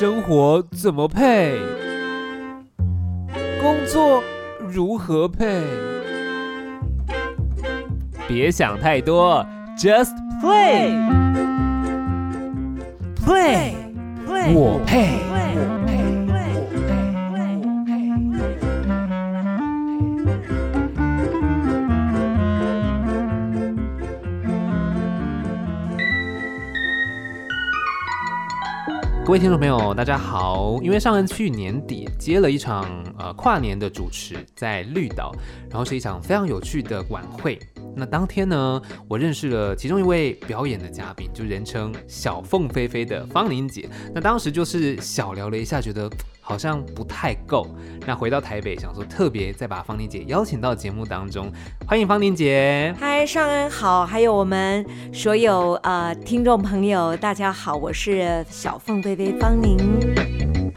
生活怎么配？工作如何配？别想太多，Just play，play，play，。我配。各位听众朋友，大家好！因为上恩去年底接了一场呃跨年的主持，在绿岛，然后是一场非常有趣的晚会。那当天呢，我认识了其中一位表演的嘉宾，就人称小凤飞飞的方玲姐。那当时就是小聊了一下，觉得。好像不太够。那回到台北，想说特别再把方玲姐邀请到节目当中，欢迎方玲姐。嗨，尚恩好，还有我们所有呃听众朋友，大家好，我是小凤飞飞方宁。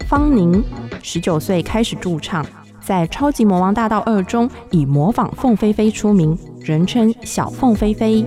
方宁十九岁开始驻唱，在《超级魔王大道二》中以模仿凤飞飞出名，人称小凤飞飞。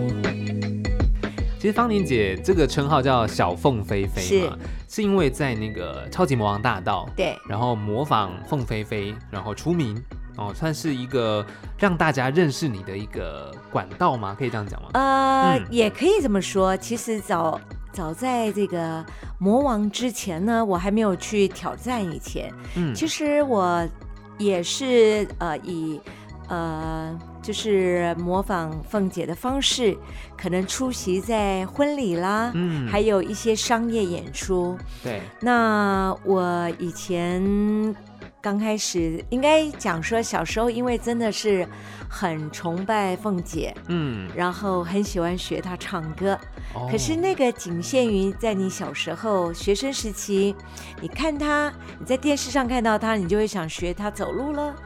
其实方玲姐这个称号叫小凤飞飞嘛。是因为在那个超级魔王大道，对，然后模仿凤飞飞，然后出名哦，算是一个让大家认识你的一个管道吗？可以这样讲吗？呃，也可以这么说。其实早早在这个魔王之前呢，我还没有去挑战以前，嗯，其实我也是呃以。呃，就是模仿凤姐的方式，可能出席在婚礼啦，嗯，还有一些商业演出。对，那我以前。刚开始应该讲说，小时候因为真的是很崇拜凤姐，嗯，然后很喜欢学她唱歌。可是那个仅限于在你小时候学生时期，你看她，你在电视上看到她，你就会想学她走路了，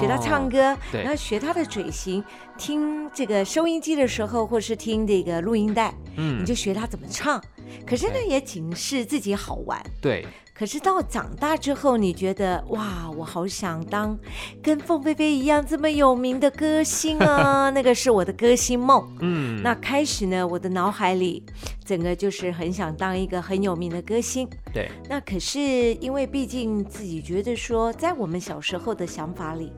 学她唱歌，然后学她的嘴型。听这个收音机的时候，或是听这个录音带，嗯，你就学她怎么唱。可是呢，也仅是自己好玩。对。可是到长大之后，你觉得哇，我好想当跟凤飞飞一样这么有名的歌星啊！那个是我的歌星梦。嗯，那开始呢，我的脑海里整个就是很想当一个很有名的歌星。对。那可是因为毕竟自己觉得说，在我们小时候的想法里，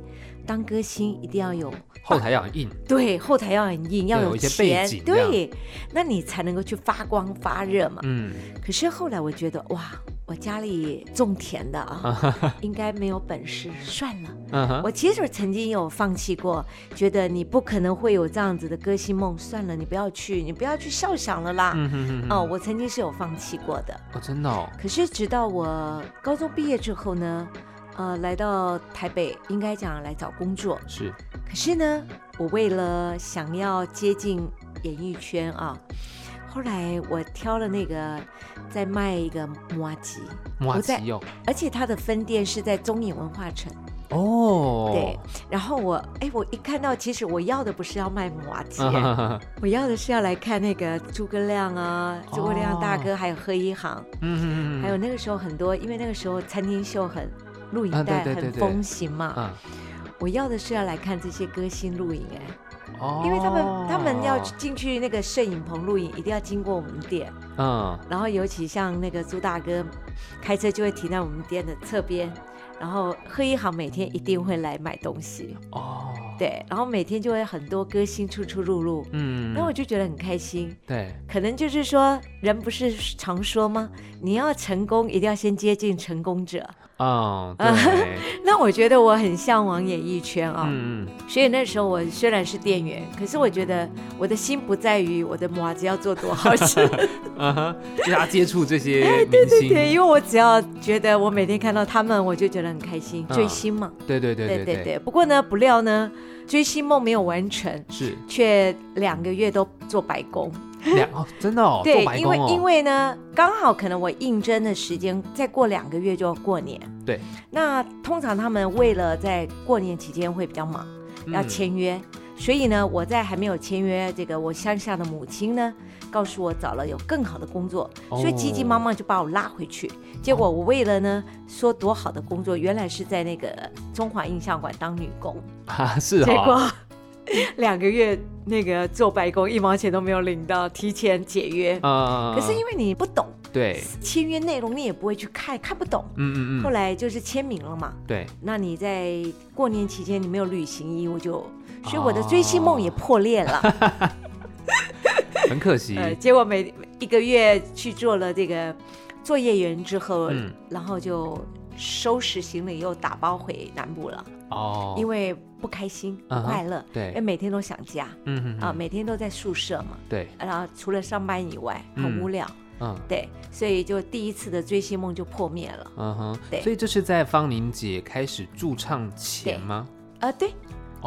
当歌星一定要有后台要很硬。对，后台要很硬，要有一些背景。对，那你才能够去发光发热嘛。嗯。可是后来我觉得哇。我家里种田的啊，应该没有本事，算了。我其实曾经有放弃过，觉得你不可能会有这样子的歌星梦，算了，你不要去，你不要去笑想了啦。嗯哼哦，我曾经是有放弃过的。哦，真的哦。可是直到我高中毕业之后呢，呃，来到台北，应该讲来找工作。是。可是呢，我为了想要接近演艺圈啊。后来我挑了那个在卖一个摩吉，摩吉哦，而且它的分店是在中影文化城哦。对，然后我哎，我一看到，其实我要的不是要卖麻吉，我要的是要来看那个诸葛亮啊，诸葛亮大哥，还有贺一航，嗯嗯还有那个时候很多，因为那个时候餐厅秀很录影带很风行嘛，我要的是要来看这些歌星录影哎。因为他们他们要进去那个摄影棚录影，一定要经过我们店。嗯，然后尤其像那个朱大哥，开车就会停在我们店的侧边。然后贺一航每天一定会来买东西。哦。对，然后每天就会很多歌星出出入入，嗯，那我就觉得很开心。对，可能就是说，人不是常说吗？你要成功，一定要先接近成功者。哦，对。那我觉得我很向往演艺圈啊，嗯嗯。所以那时候我虽然是店员，可是我觉得我的心不在于我的麻子要做多好吃，嗯哼，就要接触这些对对对，因为我只要觉得我每天看到他们，我就觉得很开心，追星嘛。对对对对对对。不过呢，不料呢。追星梦没有完成，是却两个月都做白工，两哦，真的哦，对，因为因为呢，刚好可能我应征的时间再过两个月就要过年，对，那通常他们为了在过年期间会比较忙，要签约，所以呢，我在还没有签约，这个我乡下的母亲呢。告诉我找了有更好的工作，所以急急忙忙就把我拉回去。结果我为了呢说多好的工作，原来是在那个中华印象馆当女工啊，是啊。结果 两个月那个做白工，一毛钱都没有领到，提前解约啊。可是因为你不懂。对，签约内容你也不会去看，看不懂。嗯嗯嗯。后来就是签名了嘛。对。那你在过年期间你没有履行义务就，所以我的追星梦也破裂了。很可惜。呃，结果每一个月去做了这个作业员之后，嗯，然后就收拾行李又打包回南部了。哦。因为不开心，不快乐。对。因为每天都想家。嗯嗯。啊，每天都在宿舍嘛。对。然后除了上班以外，很无聊。嗯。对，所以就第一次的追星梦就破灭了。嗯哼。对。所以这是在方宁姐开始驻唱前吗？啊，对。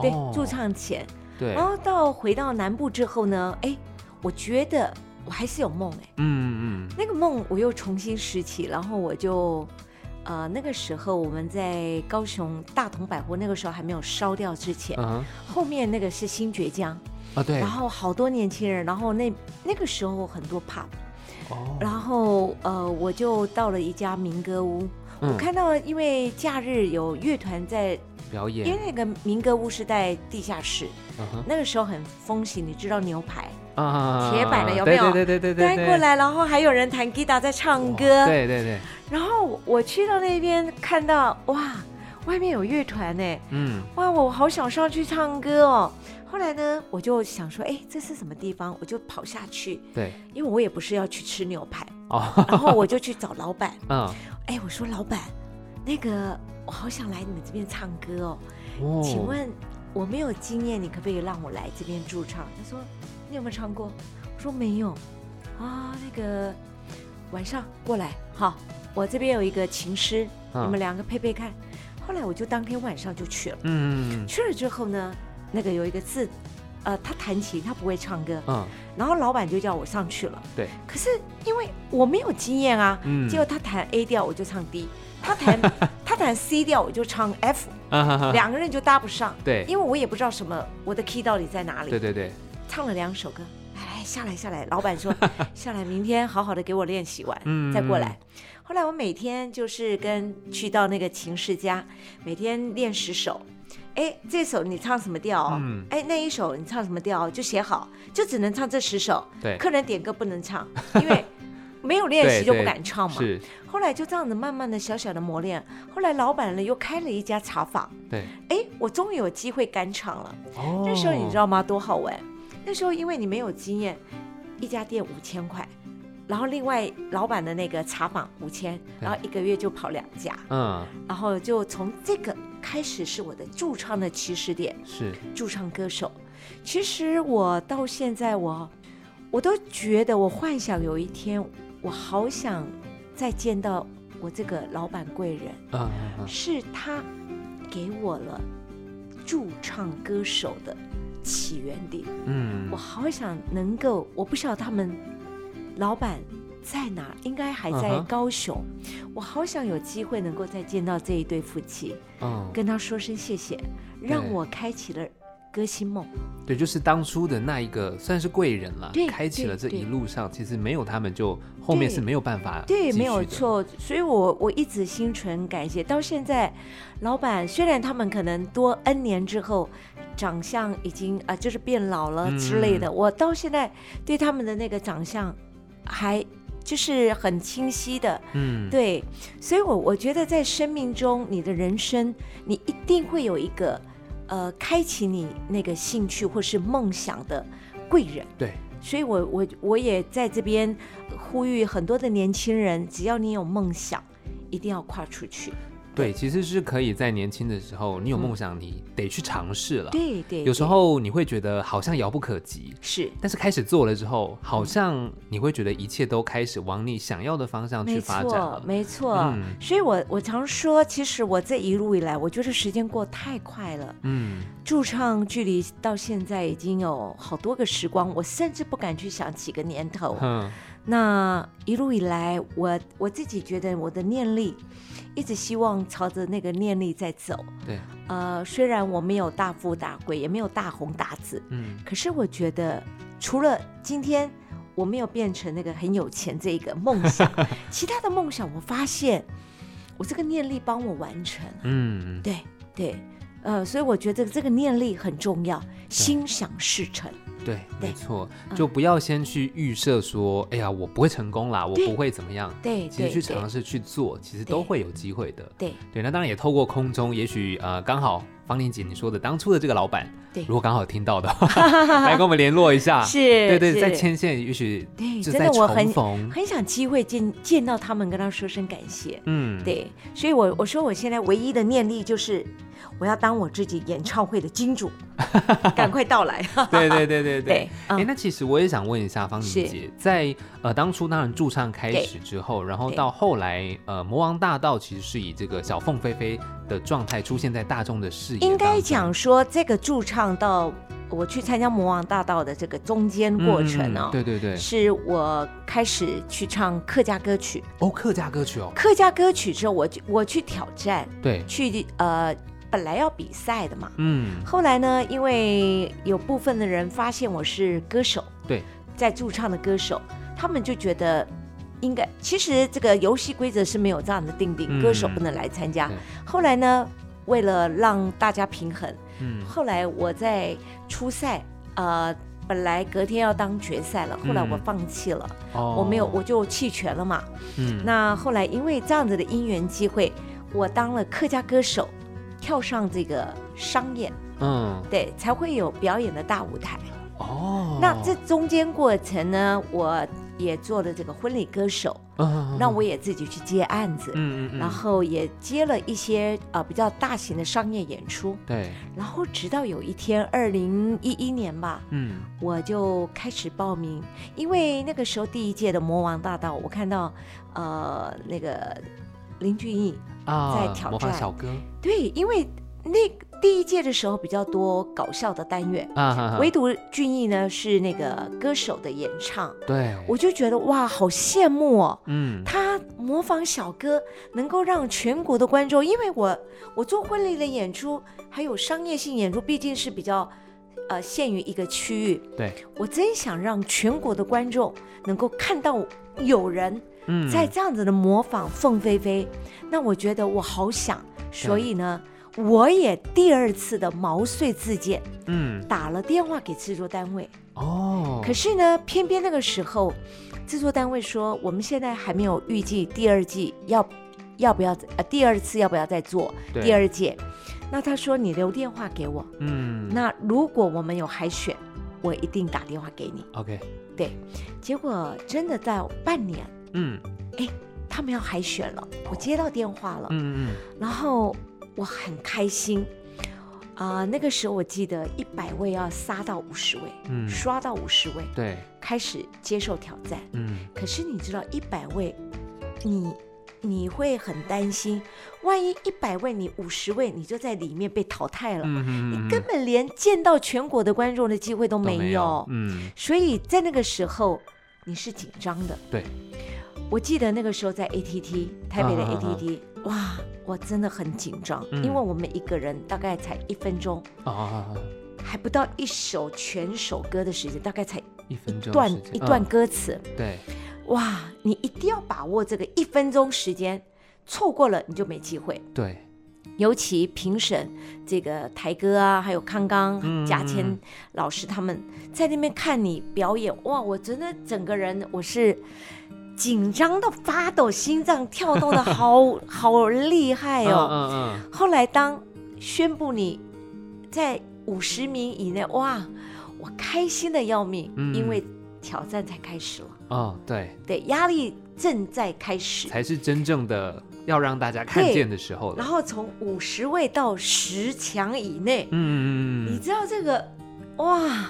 对，驻唱前。对。然后到回到南部之后呢，哎。我觉得我还是有梦哎，嗯嗯，那个梦我又重新拾起，然后我就，呃，那个时候我们在高雄大同百货，那个时候还没有烧掉之前，后面那个是新爵江啊，对，然后好多年轻人，然后那那个时候很多 pub，哦，然后呃，我就到了一家民歌屋，我看到因为假日有乐团在。表演，因为那个民歌屋是在地下室，那个时候很风行，你知道牛排啊，铁板的有没有？对对对对对，过来，然后还有人弹吉他在唱歌，对对对。然后我去到那边看到，哇，外面有乐团呢，嗯，哇，我好想上去唱歌哦。后来呢，我就想说，哎，这是什么地方？我就跑下去，对，因为我也不是要去吃牛排哦，然后我就去找老板，嗯，哎，我说老板，那个。我好想来你们这边唱歌哦，请问我没有经验，你可不可以让我来这边驻唱？他说你有没有唱过？我说没有啊，那个晚上过来好，我这边有一个琴师，你们两个配配看。后来我就当天晚上就去了，嗯，去了之后呢，那个有一个字，呃，他弹琴，他不会唱歌，嗯，然后老板就叫我上去了，对，可是因为我没有经验啊，嗯，结果他弹 A 调，我就唱 D。他弹 他弹 C 调，我就唱 F，两个人就搭不上。对，因为我也不知道什么我的 key 到底在哪里。对对对，唱了两首歌，来下来下来，老板说 下来，明天好好的给我练习完，嗯再过来。后来我每天就是跟去到那个琴师家，每天练十首。哎，这首你唱什么调？嗯，哎，那一首你唱什么调？就写好，就只能唱这十首。对，客人点歌不能唱，因为。没有练习就不敢唱嘛。是。后来就这样子慢慢的小小的磨练。后来老板呢又开了一家茶坊。对。哎，我终于有机会干唱了。哦。那时候你知道吗？多好玩。那时候因为你没有经验，一家店五千块，然后另外老板的那个茶坊五千，然后一个月就跑两家。嗯。然后就从这个开始是我的驻唱的起始点。是。驻唱歌手。其实我到现在我，我都觉得我幻想有一天。我好想再见到我这个老板贵人，是他给我了驻唱歌手的起源地。嗯，我好想能够，我不晓得他们老板在哪，应该还在高雄。我好想有机会能够再见到这一对夫妻，跟他说声谢谢，让我开启了。歌星梦，对，就是当初的那一个算是贵人了，开启了这一路上，其实没有他们，就后面是没有办法。对，没有错。所以我我一直心存感谢。到现在，老板虽然他们可能多 N 年之后，长相已经啊，就是变老了之类的，我到现在对他们的那个长相还就是很清晰的。嗯，对。所以我我觉得在生命中，你的人生，你一定会有一个。呃，开启你那个兴趣或是梦想的贵人，对，所以我我我也在这边呼吁很多的年轻人，只要你有梦想，一定要跨出去。对，其实是可以在年轻的时候，你有梦想，你得去尝试了。对对，有时候你会觉得好像遥不可及，是，但是开始做了之后，好像你会觉得一切都开始往你想要的方向去发展了。没错，没错。所以我我常说，其实我这一路以来，我觉得时间过太快了。嗯，驻唱距离到现在已经有好多个时光，我甚至不敢去想几个年头。嗯，那一路以来，我我自己觉得我的念力。一直希望朝着那个念力在走。对，呃，虽然我没有大富大贵，也没有大红大紫，嗯，可是我觉得，除了今天我没有变成那个很有钱这一个梦想，其他的梦想，我发现我这个念力帮我完成。嗯，对对，呃，所以我觉得这个念力很重要，心想事成。对，没错，就不要先去预设说，哎呀，我不会成功啦，我不会怎么样。对，其实去尝试去做，其实都会有机会的。对，对，那当然也透过空中，也许呃，刚好方玲姐你说的当初的这个老板，对，如果刚好听到的，来跟我们联络一下。是，对对，在牵线，也许对，真的我很很想机会见见到他们，跟他说声感谢。嗯，对，所以我我说我现在唯一的念力就是。我要当我自己演唱会的金主，赶快到来！对对对对对。哎，那其实我也想问一下方玲姐，在呃当初当然驻唱开始之后，然后到后来呃魔王大道其实是以这个小凤飞飞的状态出现在大众的视野。应该讲说这个驻唱到我去参加魔王大道的这个中间过程哦，对对对，是我开始去唱客家歌曲哦，客家歌曲哦，客家歌曲之后我我去挑战，对，去呃。本来要比赛的嘛，嗯，后来呢，因为有部分的人发现我是歌手，对，在驻唱的歌手，他们就觉得应该，其实这个游戏规则是没有这样的定定，歌手不能来参加。后来呢，为了让大家平衡，嗯，后来我在初赛，呃，本来隔天要当决赛了，后来我放弃了，我没有，我就弃权了嘛，嗯，那后来因为这样子的因缘机会，我当了客家歌手。跳上这个商演，嗯，对，才会有表演的大舞台。哦，那这中间过程呢，我也做了这个婚礼歌手，嗯，那我也自己去接案子，嗯嗯，然后也接了一些呃比较大型的商业演出，对，然后直到有一天，二零一一年吧，嗯，我就开始报名，因为那个时候第一届的魔王大道，我看到呃那个林俊逸啊。在挑战。小哥，对，因为那第一届的时候比较多搞笑的单元啊，唯独俊逸呢是那个歌手的演唱，对，我就觉得哇，好羡慕哦，嗯，他模仿小哥能够让全国的观众，因为我我做婚礼的演出还有商业性演出，毕竟是比较呃限于一个区域，对。我真想让全国的观众能够看到有人。在这样子的模仿凤飞飞，那我觉得我好想，所以呢，我也第二次的毛遂自荐，嗯，打了电话给制作单位，哦，可是呢，偏偏那个时候，制作单位说我们现在还没有预计第二季要要不要呃第二次要不要再做第二届，那他说你留电话给我，嗯，那如果我们有海选，我一定打电话给你，OK，对，结果真的在半年。嗯，哎，他们要海选了，我接到电话了，嗯嗯，然后我很开心，啊，那个时候我记得一百位要杀到五十位，嗯，刷到五十位，对，开始接受挑战，嗯，可是你知道一百位，你你会很担心，万一一百位你五十位你就在里面被淘汰了，嗯你根本连见到全国的观众的机会都没有，嗯，所以在那个时候你是紧张的，对。我记得那个时候在 ATT 台北的 ATT，哇，我真的很紧张，因为我们一个人大概才一分钟，啊，还不到一首全首歌的时间，大概才一分钟，段一段歌词，对，哇，你一定要把握这个一分钟时间，错过了你就没机会，对，尤其评审这个台哥啊，还有康刚、贾谦老师他们在那边看你表演，哇，我真的整个人我是。紧张到发抖，心脏跳动的好 好厉害哦。嗯嗯。后来当宣布你在五十名以内，哇，我开心的要命，因为挑战才开始了。哦，对。对，压力正在开始，才是真正的要让大家看见的时候了。然后从五十位到十强以内，嗯嗯嗯，你知道这个，哇。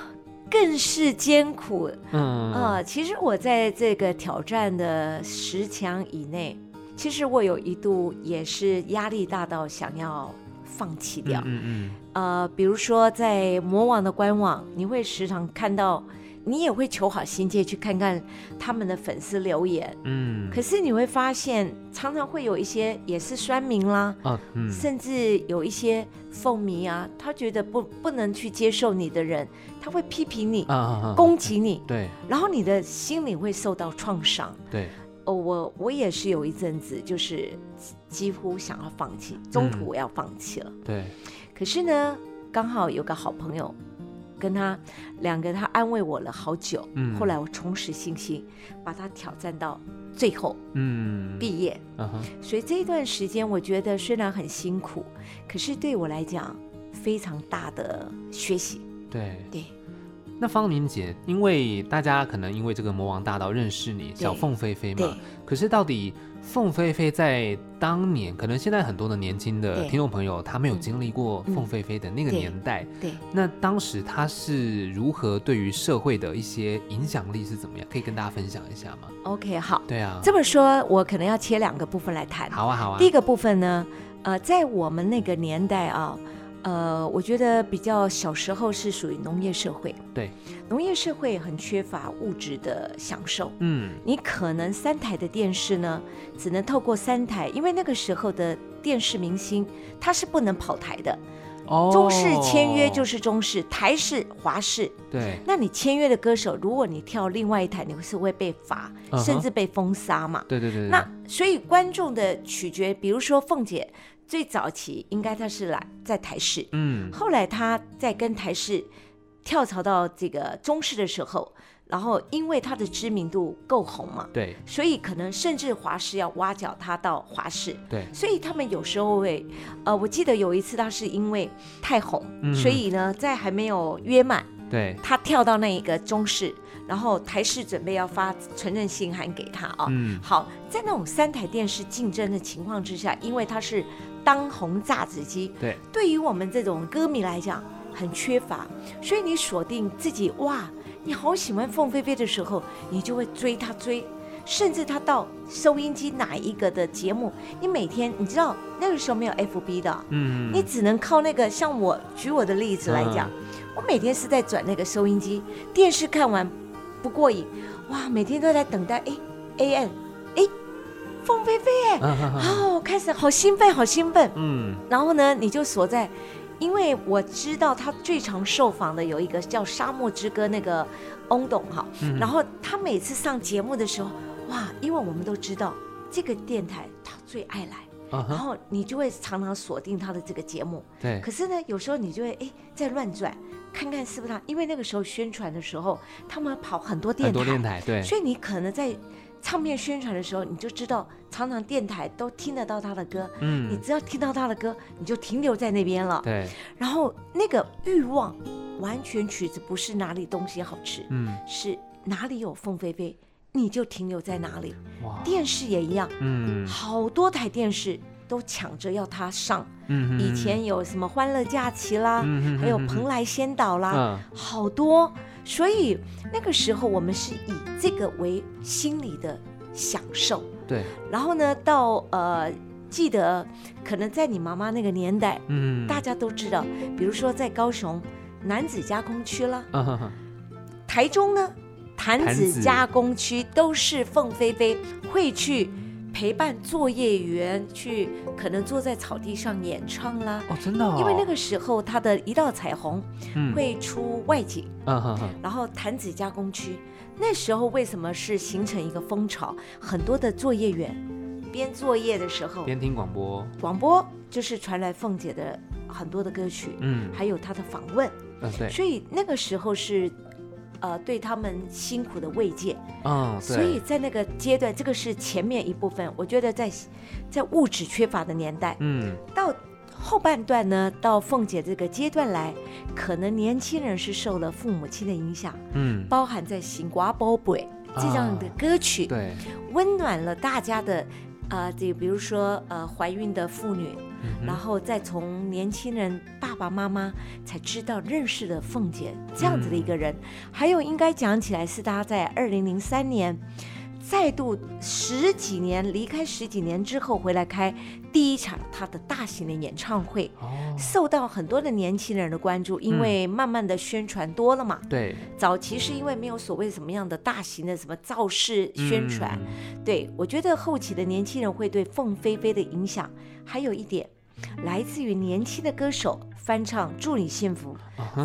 更是艰苦，嗯。啊，其实我在这个挑战的十强以内，其实我有一度也是压力大到想要放弃掉，嗯嗯，呃，比如说在魔王的官网，你会时常看到。你也会求好心切去看看他们的粉丝留言，嗯，可是你会发现常常会有一些也是酸民啦，啊，嗯，甚至有一些凤迷啊，他觉得不不能去接受你的人，他会批评你，啊攻击你，对，然后你的心里会受到创伤，对，哦，我我也是有一阵子就是几乎想要放弃，中途我要放弃了，对，可是呢，刚好有个好朋友。跟他两个，他安慰我了好久。嗯，后来我重拾信心，把他挑战到最后。嗯，毕业。所以这一段时间，我觉得虽然很辛苦，可是对我来讲非常大的学习。对对。那方明姐，因为大家可能因为这个魔王大道认识你，小凤飞飞嘛。可是到底？凤飞飞在当年，可能现在很多的年轻的听众朋友，他没有经历过凤飞飞的那个年代。对，那当时他是如何对于社会的一些影响力是怎么样？可以跟大家分享一下吗？OK，好。对啊，这么说，我可能要切两个部分来谈。好啊，好啊。第一个部分呢，呃，在我们那个年代啊。呃，我觉得比较小时候是属于农业社会，对，农业社会很缺乏物质的享受。嗯，你可能三台的电视呢，只能透过三台，因为那个时候的电视明星他是不能跑台的。哦，中视签约就是中视，台视、华视。对，那你签约的歌手，如果你跳另外一台，你是会被罚，甚至被封杀嘛？对对对。那所以观众的取决，比如说凤姐。最早期应该他是来在台视，嗯，后来他在跟台视跳槽到这个中视的时候，然后因为他的知名度够红嘛，对，所以可能甚至华视要挖角他到华视，对，所以他们有时候会，呃，我记得有一次他是因为太红，所以呢在还没有约满，对，他跳到那一个中视。然后台视准备要发承认信函给他啊，嗯，好，在那种三台电视竞争的情况之下，因为他是当红炸子鸡，对，对于我们这种歌迷来讲很缺乏，所以你锁定自己哇，你好喜欢凤飞飞的时候，你就会追他追，甚至他到收音机哪一个的节目，你每天你知道那个时候没有 FB 的，嗯，你只能靠那个，像我举我的例子来讲，我每天是在转那个收音机，电视看完。不过瘾，哇！每天都在等待，哎，A N，哎，凤飞飞，哎，哦，开始好兴奋，好兴奋，嗯。然后呢，你就锁在，因为我知道他最常受访的有一个叫《沙漠之歌》那个翁董哈，然后他每次上节目的时候，哇，因为我们都知道这个电台他最爱来，然后你就会常常锁定他的这个节目，对。可是呢，有时候你就会哎在乱转。看看是不是他，因为那个时候宣传的时候，他们跑很多电台，很多电台，对，所以你可能在唱片宣传的时候，你就知道常常电台都听得到他的歌，嗯，你只要听到他的歌，你就停留在那边了，对。然后那个欲望，完全曲子不是哪里东西好吃，嗯，是哪里有凤飞飞，你就停留在哪里。哇，电视也一样，嗯，好多台电视。都抢着要他上，以前有什么《欢乐假期》啦，还有《蓬莱仙岛》啦，好多。所以那个时候我们是以这个为心理的享受。对。然后呢，到呃，记得可能在你妈妈那个年代，嗯，大家都知道，比如说在高雄男子加工区啦，台中呢坛子加工区都是凤飞飞会去。陪伴作业员去，可能坐在草地上演唱啦。哦，真的。因为那个时候他的一道彩虹会出外景，嗯哼哼。然后弹子加工区那时候为什么是形成一个风潮？很多的作业员边作业的时候边听广播，广播就是传来凤姐的很多的歌曲，嗯，还有她的访问，嗯对。所以那个时候是。呃，对他们辛苦的慰藉，嗯，所以在那个阶段，这个是前面一部分。我觉得在在物质缺乏的年代，嗯，到后半段呢，到凤姐这个阶段来，可能年轻人是受了父母亲的影响，嗯，包含在《行瓜宝贝》这样的歌曲，对，温暖了大家的，呃，这比如说呃，怀孕的妇女。然后再从年轻人爸爸妈妈才知道认识的凤姐这样子的一个人，还有应该讲起来是他在二零零三年再度十几年离开十几年之后回来开第一场他的大型的演唱会，受到很多的年轻人的关注，因为慢慢的宣传多了嘛。对，早期是因为没有所谓什么样的大型的什么造势宣传，对我觉得后期的年轻人会对凤飞飞的影响。还有一点，来自于年轻的歌手翻唱《祝你幸福》，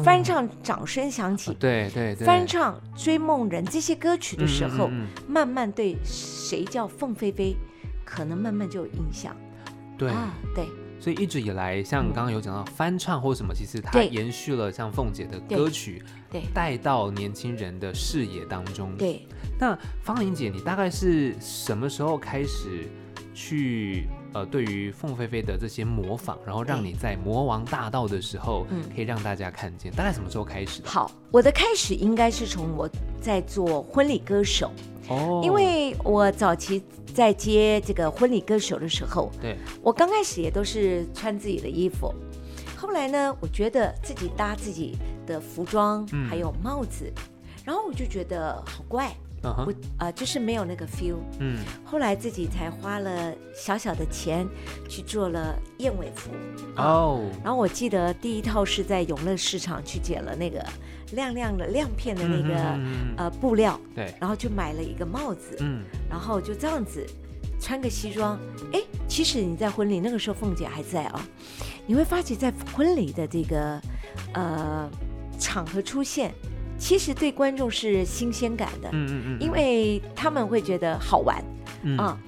翻唱《掌声响起》，对对对，翻唱《追梦人》这些歌曲的时候，慢慢对谁叫凤飞飞，可能慢慢就有印象。对啊，对。所以一直以来，像刚刚有讲到翻唱或什么，其实它延续了像凤姐的歌曲，对，带到年轻人的视野当中。对，那方玲姐，你大概是什么时候开始去呃，对于凤飞飞的这些模仿，然后让你在魔王大道的时候，嗯，可以让大家看见？大概什么时候开始的？好，我的开始应该是从我在做婚礼歌手。哦，因为我早期在接这个婚礼歌手的时候，对我刚开始也都是穿自己的衣服，后来呢，我觉得自己搭自己的服装，还有帽子，然后我就觉得好怪。不啊，就是没有那个 feel。嗯，后来自己才花了小小的钱去做了燕尾服。哦，然后我记得第一套是在永乐市场去捡了那个亮亮的亮片的那个呃布料，对，然后就买了一个帽子，嗯，然后就这样子穿个西装。哎，其实你在婚礼那个时候，凤姐还在啊，你会发觉在婚礼的这个呃场合出现。其实对观众是新鲜感的，嗯嗯嗯，因为他们会觉得好玩，啊，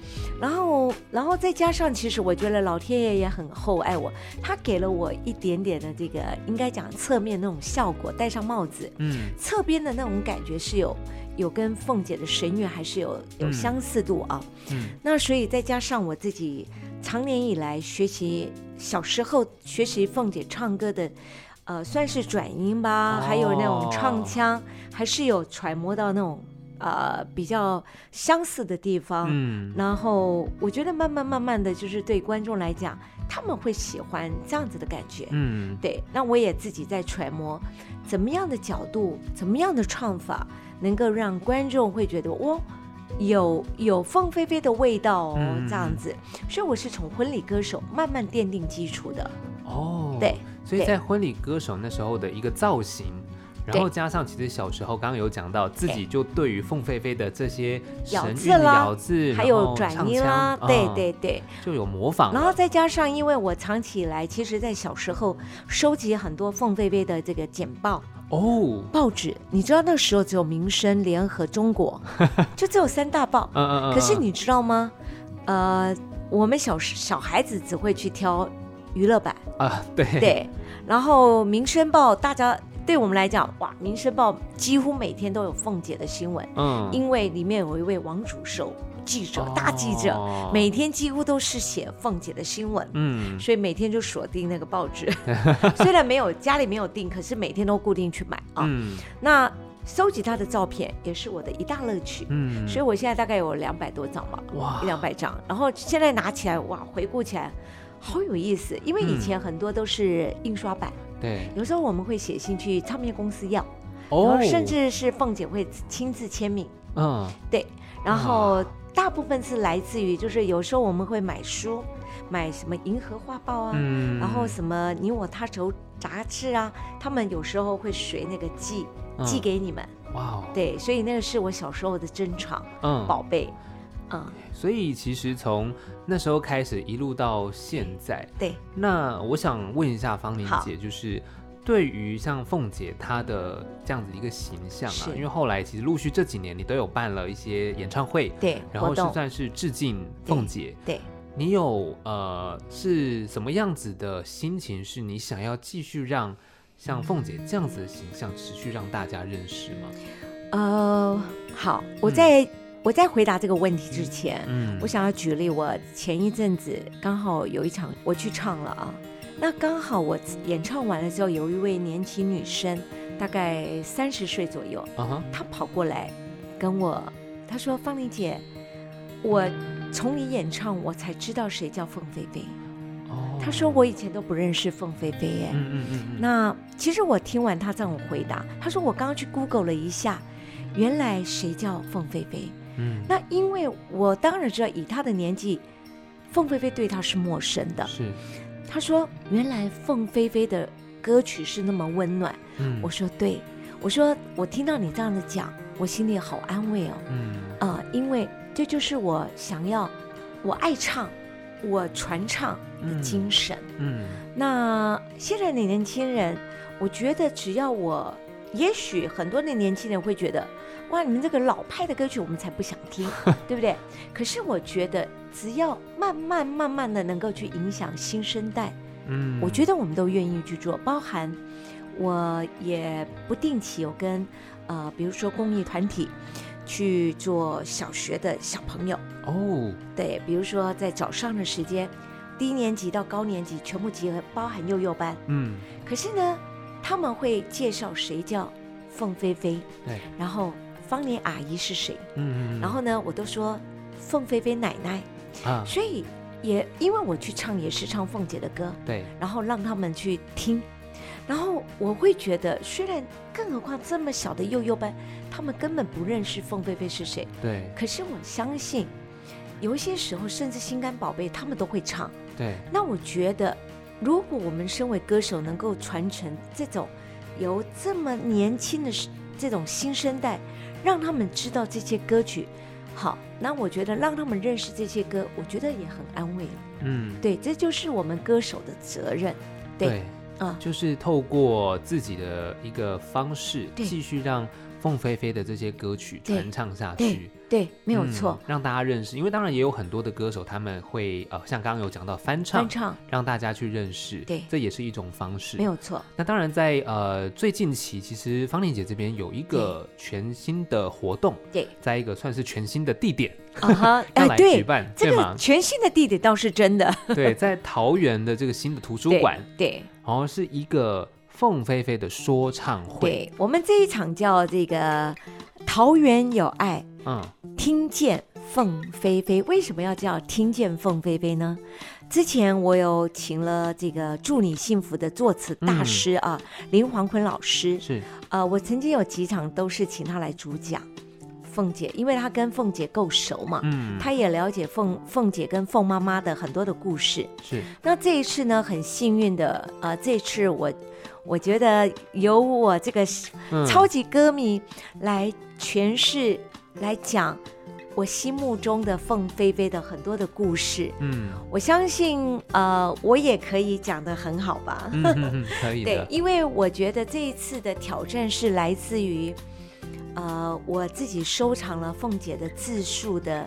然后然后再加上，其实我觉得老天爷也很厚爱我，他给了我一点点的这个应该讲侧面那种效果，戴上帽子，嗯，侧边的那种感觉是有有跟凤姐的神韵还是有有相似度啊，嗯，那所以再加上我自己长年以来学习小时候学习凤姐唱歌的。呃，算是转音吧，还有那种唱腔，还是有揣摩到那种呃比较相似的地方。嗯，然后我觉得慢慢慢慢的就是对观众来讲，他们会喜欢这样子的感觉。嗯，对。那我也自己在揣摩，怎么样的角度，怎么样的唱法，能够让观众会觉得哦，有有凤飞飞的味道哦，这样子。所以我是从婚礼歌手慢慢奠定基础的。哦，对。所以在婚礼歌手那时候的一个造型，然后加上其实小时候刚刚有讲到自己就对于凤飞飞的这些神韵咬字，还有转音啦，对对对，就有模仿。然后再加上，因为我藏起来，其实在小时候收集很多凤飞飞的这个简报哦，报纸。你知道那时候只有民生、联合、中国，就只有三大报。嗯嗯嗯。可是你知道吗？呃，我们小小孩子只会去挑娱乐版。啊，对。对。然后《民生报》，大家对我们来讲，哇，《民生报》几乎每天都有凤姐的新闻，嗯，因为里面有一位王主寿记者，大记者，每天几乎都是写凤姐的新闻，嗯，所以每天就锁定那个报纸，虽然没有家里没有订，可是每天都固定去买啊。那收集他的照片也是我的一大乐趣，嗯，所以我现在大概有两百多张吧，哇，一两百张，然后现在拿起来，哇，回顾起来。好有意思，因为以前很多都是印刷版，对，有时候我们会写信去唱片公司要，然后甚至是凤姐会亲自签名，嗯，对，然后大部分是来自于，就是有时候我们会买书，买什么《银河画报》啊，然后什么《你我他手》杂志啊，他们有时候会随那个寄寄给你们，哇，对，所以那个是我小时候的珍藏，嗯，宝贝。嗯，所以其实从那时候开始一路到现在，对。那我想问一下方玲姐，就是对于像凤姐她的这样子一个形象啊，因为后来其实陆续这几年你都有办了一些演唱会，对，然后是算是致敬凤姐，对。你有呃是什么样子的心情？是你想要继续让像凤姐这样子的形象持续让大家认识吗？呃，好，我在。我在回答这个问题之前，嗯，我想要举例，我前一阵子刚好有一场我去唱了啊，那刚好我演唱完了之后，有一位年轻女生，大概三十岁左右，啊她跑过来跟我，她说：“方玲姐，我从你演唱我才知道谁叫凤飞飞。”哦，她说我以前都不认识凤飞飞耶。嗯嗯嗯。那其实我听完她这样回答，她说我刚刚去 Google 了一下，原来谁叫凤飞飞？嗯，那因为我当然知道，以他的年纪，凤飞飞对他是陌生的。是，他说原来凤飞飞的歌曲是那么温暖。嗯，我说对，我说我听到你这样的讲，我心里好安慰哦。嗯，啊，因为这就是我想要，我爱唱，我传唱的精神。嗯，那现在的年轻人，我觉得只要我，也许很多的年轻人会觉得。哇，你们这个老派的歌曲我们才不想听，对不对？可是我觉得，只要慢慢慢慢的能够去影响新生代，嗯，我觉得我们都愿意去做。包含我也不定期有跟呃，比如说公益团体去做小学的小朋友哦，对，比如说在早上的时间，低年级到高年级全部集合，包含幼幼班，嗯，可是呢，他们会介绍谁叫凤飞飞，对，然后。方年阿姨是谁？嗯，然后呢，我都说凤飞飞奶奶。啊，所以也因为我去唱也是唱凤姐的歌，对，然后让他们去听，然后我会觉得，虽然更何况这么小的幼幼班，他们根本不认识凤飞飞是谁，对，可是我相信有一些时候，甚至心肝宝贝他们都会唱，对，那我觉得如果我们身为歌手能够传承这种由这么年轻的这种新生代。让他们知道这些歌曲，好，那我觉得让他们认识这些歌，我觉得也很安慰了。嗯，对，这就是我们歌手的责任。对，啊，就是透过自己的一个方式，继续让。凤飞飞的这些歌曲传唱下去，对，没有错，让大家认识。因为当然也有很多的歌手，他们会呃，像刚刚有讲到翻唱，翻唱。让大家去认识，对，这也是一种方式，没有错。那当然，在呃最近期，其实方玲姐这边有一个全新的活动，对，在一个算是全新的地点啊哈，要来举办，这个全新的地点倒是真的，对，在桃园的这个新的图书馆，对，然后是一个凤飞飞的说唱会，对我们这一场叫这个。桃园有爱，嗯，听见凤飞飞，为什么要叫听见凤飞飞呢？之前我有请了这个祝你幸福的作词大师啊，林黄坤老师，是，呃，我曾经有几场都是请他来主讲凤姐，因为他跟凤姐够熟嘛，嗯，他也了解凤凤姐跟凤妈妈的很多的故事，是。那这一次呢，很幸运的，呃，这次我。我觉得由我这个超级歌迷来诠释、来讲我心目中的凤飞飞的很多的故事。嗯，我相信呃，我也可以讲得很好吧？可以对，因为我觉得这一次的挑战是来自于呃，我自己收藏了凤姐的自述的。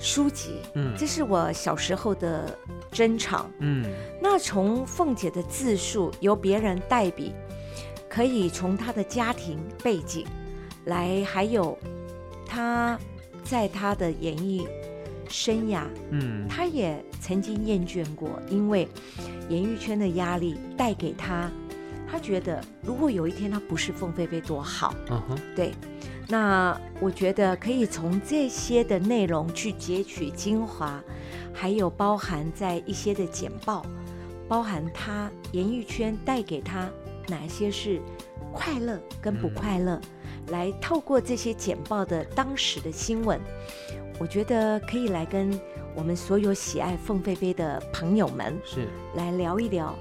书籍，嗯，这是我小时候的珍藏，嗯，那从凤姐的自述由别人代笔，可以从她的家庭背景来，还有她在他的演艺生涯，嗯，他也曾经厌倦过，因为演艺圈的压力带给他，他觉得如果有一天他不是凤飞飞多好，嗯哼，对。那我觉得可以从这些的内容去截取精华，还有包含在一些的简报，包含他演艺圈带给他哪些是快乐跟不快乐，来透过这些简报的当时的新闻，我觉得可以来跟我们所有喜爱凤飞飞的朋友们是。来聊一聊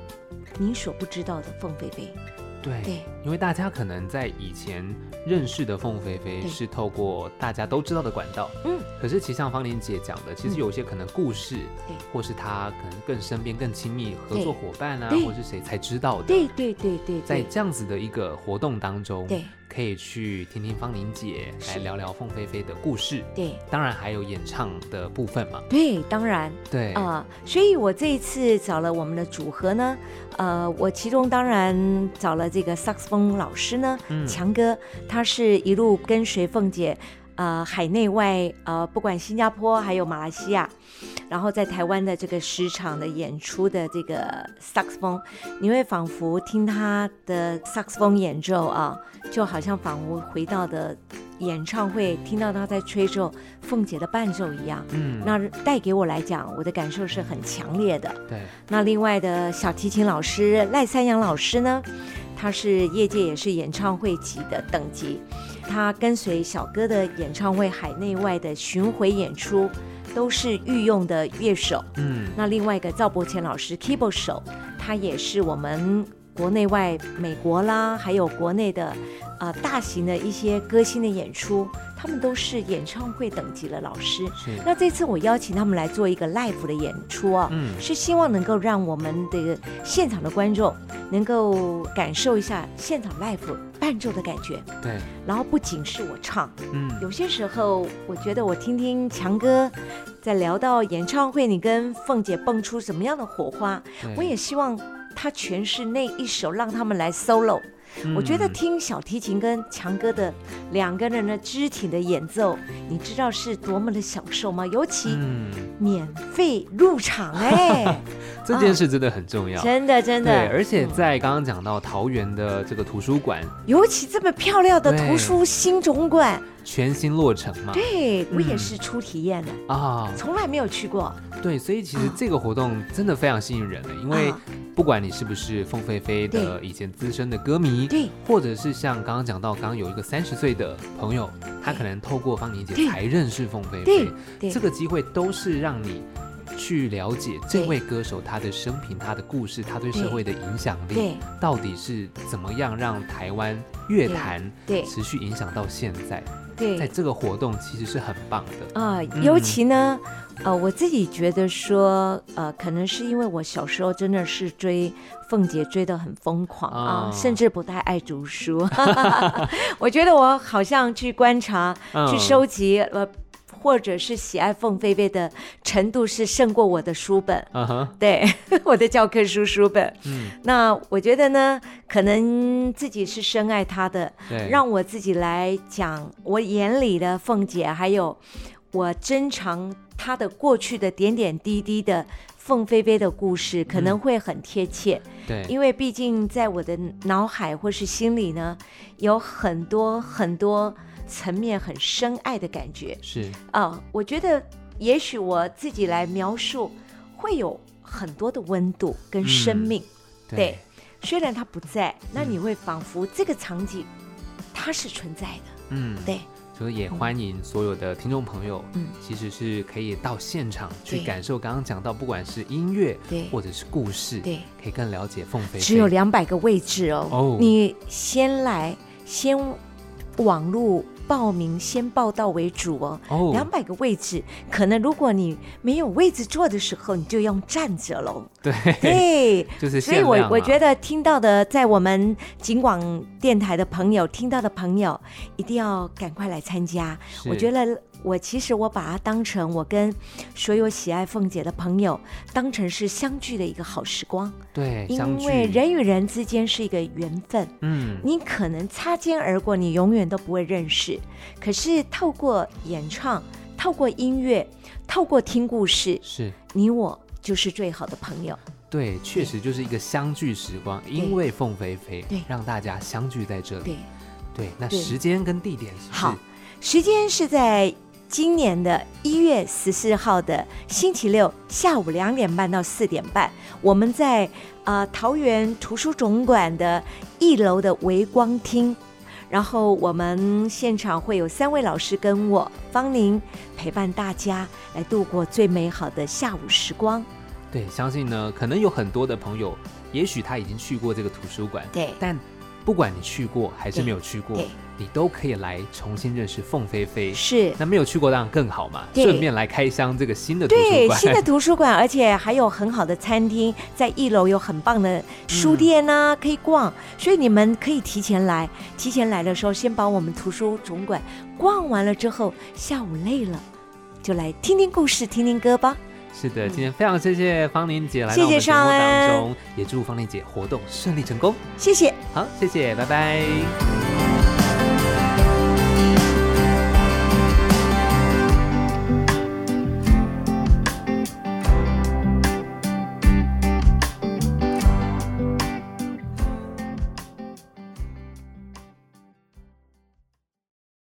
您所不知道的凤飞飞。对，因为大家可能在以前认识的凤飞飞是透过大家都知道的管道，嗯，可是其实像方玲姐讲的，其实有些可能故事，对，或是她可能更身边、更亲密合作伙伴啊，或是谁才知道的，对对对对，在这样子的一个活动当中，对。可以去听听方玲姐来聊聊凤飞飞的故事，对，当然还有演唱的部分嘛，对，当然，对。啊，所以我这一次找了我们的组合呢，呃，我其中当然找了这个萨克斯风老师呢，强哥，他是一路跟随凤姐。呃，海内外，呃，不管新加坡还有马来西亚，然后在台湾的这个十场的演出的这个萨克斯风，你会仿佛听他的萨克斯风演奏啊，就好像仿佛回到的演唱会，听到他在吹奏凤姐的伴奏一样。嗯，那带给我来讲，我的感受是很强烈的。对。那另外的小提琴老师赖三阳老师呢，他是业界也是演唱会级的等级。他跟随小哥的演唱会，海内外的巡回演出，都是御用的乐手。嗯，那另外一个赵伯谦老师，keyboard 手，他也是我们国内外、美国啦，还有国内的，呃，大型的一些歌星的演出，他们都是演唱会等级的老师。是。那这次我邀请他们来做一个 live 的演出啊，嗯，是希望能够让我们的现场的观众能够感受一下现场 live。伴奏的感觉。对，然后不仅是我唱，嗯，有些时候我觉得我听听强哥在聊到演唱会，你跟凤姐蹦出什么样的火花，我也希望他诠释那一首，让他们来 solo。我觉得听小提琴跟强哥的两个人的肢体的演奏，你知道是多么的享受吗？尤其免费入场哎，这件事真的很重要，真的真的。对，而且在刚刚讲到桃园的这个图书馆，尤其这么漂亮的图书新总馆。全新落成嘛？对，我也是初体验的啊，从来没有去过。对，所以其实这个活动真的非常吸引人的，因为不管你是不是凤飞飞的以前资深的歌迷，对，或者是像刚刚讲到，刚刚有一个三十岁的朋友，他可能透过方妮姐才认识凤飞飞，这个机会都是让你。去了解这位歌手他的生平、他的故事、他对社会的影响力，到底是怎么样让台湾乐坛持续影响到现在？对，在这个活动其实是很棒的啊。尤其呢，呃，我自己觉得说，呃，可能是因为我小时候真的是追凤姐追得很疯狂啊，甚至不太爱读书。我觉得我好像去观察、去收集呃。或者是喜爱凤飞飞的程度是胜过我的书本，对 我的教科书书本。嗯，那我觉得呢，可能自己是深爱她的，让我自己来讲我眼里的凤姐，还有我珍藏她的过去的点点滴滴的凤飞飞的故事，可能会很贴切。对，因为毕竟在我的脑海或是心里呢，有很多很多。层面很深爱的感觉。是。啊，我觉得也许我自己来描述会有很多的温度跟生命。对，虽然他不在，那你会仿佛这个场景它是存在的。嗯，对，所以也欢迎所有的听众朋友，嗯，其实是可以到现场去感受刚刚讲到，不管是音乐对，或者是故事对，可以更了解凤飞。只有两百个位置哦，哦，你先来先网路。报名先报到为主哦，两百个位置，可能如果你没有位置坐的时候，你就用站着喽。对对，就是所以我我觉得听到的，在我们景广电台的朋友听到的朋友，一定要赶快来参加。我觉得。我其实我把它当成我跟所有喜爱凤姐的朋友当成是相聚的一个好时光。对，因为人与人之间是一个缘分。嗯，你可能擦肩而过，你永远都不会认识。可是透过演唱，透过音乐，透过听故事，是你我就是最好的朋友。对，确实就是一个相聚时光。因为凤飞飞，对，让大家相聚在这里。对，对，那时间跟地点是？好，时间是在。今年的一月十四号的星期六下午两点半到四点半，我们在呃桃园图书总馆的一楼的微光厅，然后我们现场会有三位老师跟我方宁陪伴大家来度过最美好的下午时光。对，相信呢，可能有很多的朋友，也许他已经去过这个图书馆，对，但不管你去过还是没有去过。你都可以来重新认识凤飞飞，是。那没有去过当然更好嘛，顺便来开箱这个新的图书馆，新的图书馆，而且还有很好的餐厅，在一楼有很棒的书店呢，可以逛，所以你们可以提前来，提前来的时候先把我们图书总馆逛完了之后，下午累了就来听听故事，听听歌吧。是的，今天非常谢谢方玲姐来到我们节目当中，也祝方玲姐活动顺利成功。谢谢，好，谢谢，拜拜。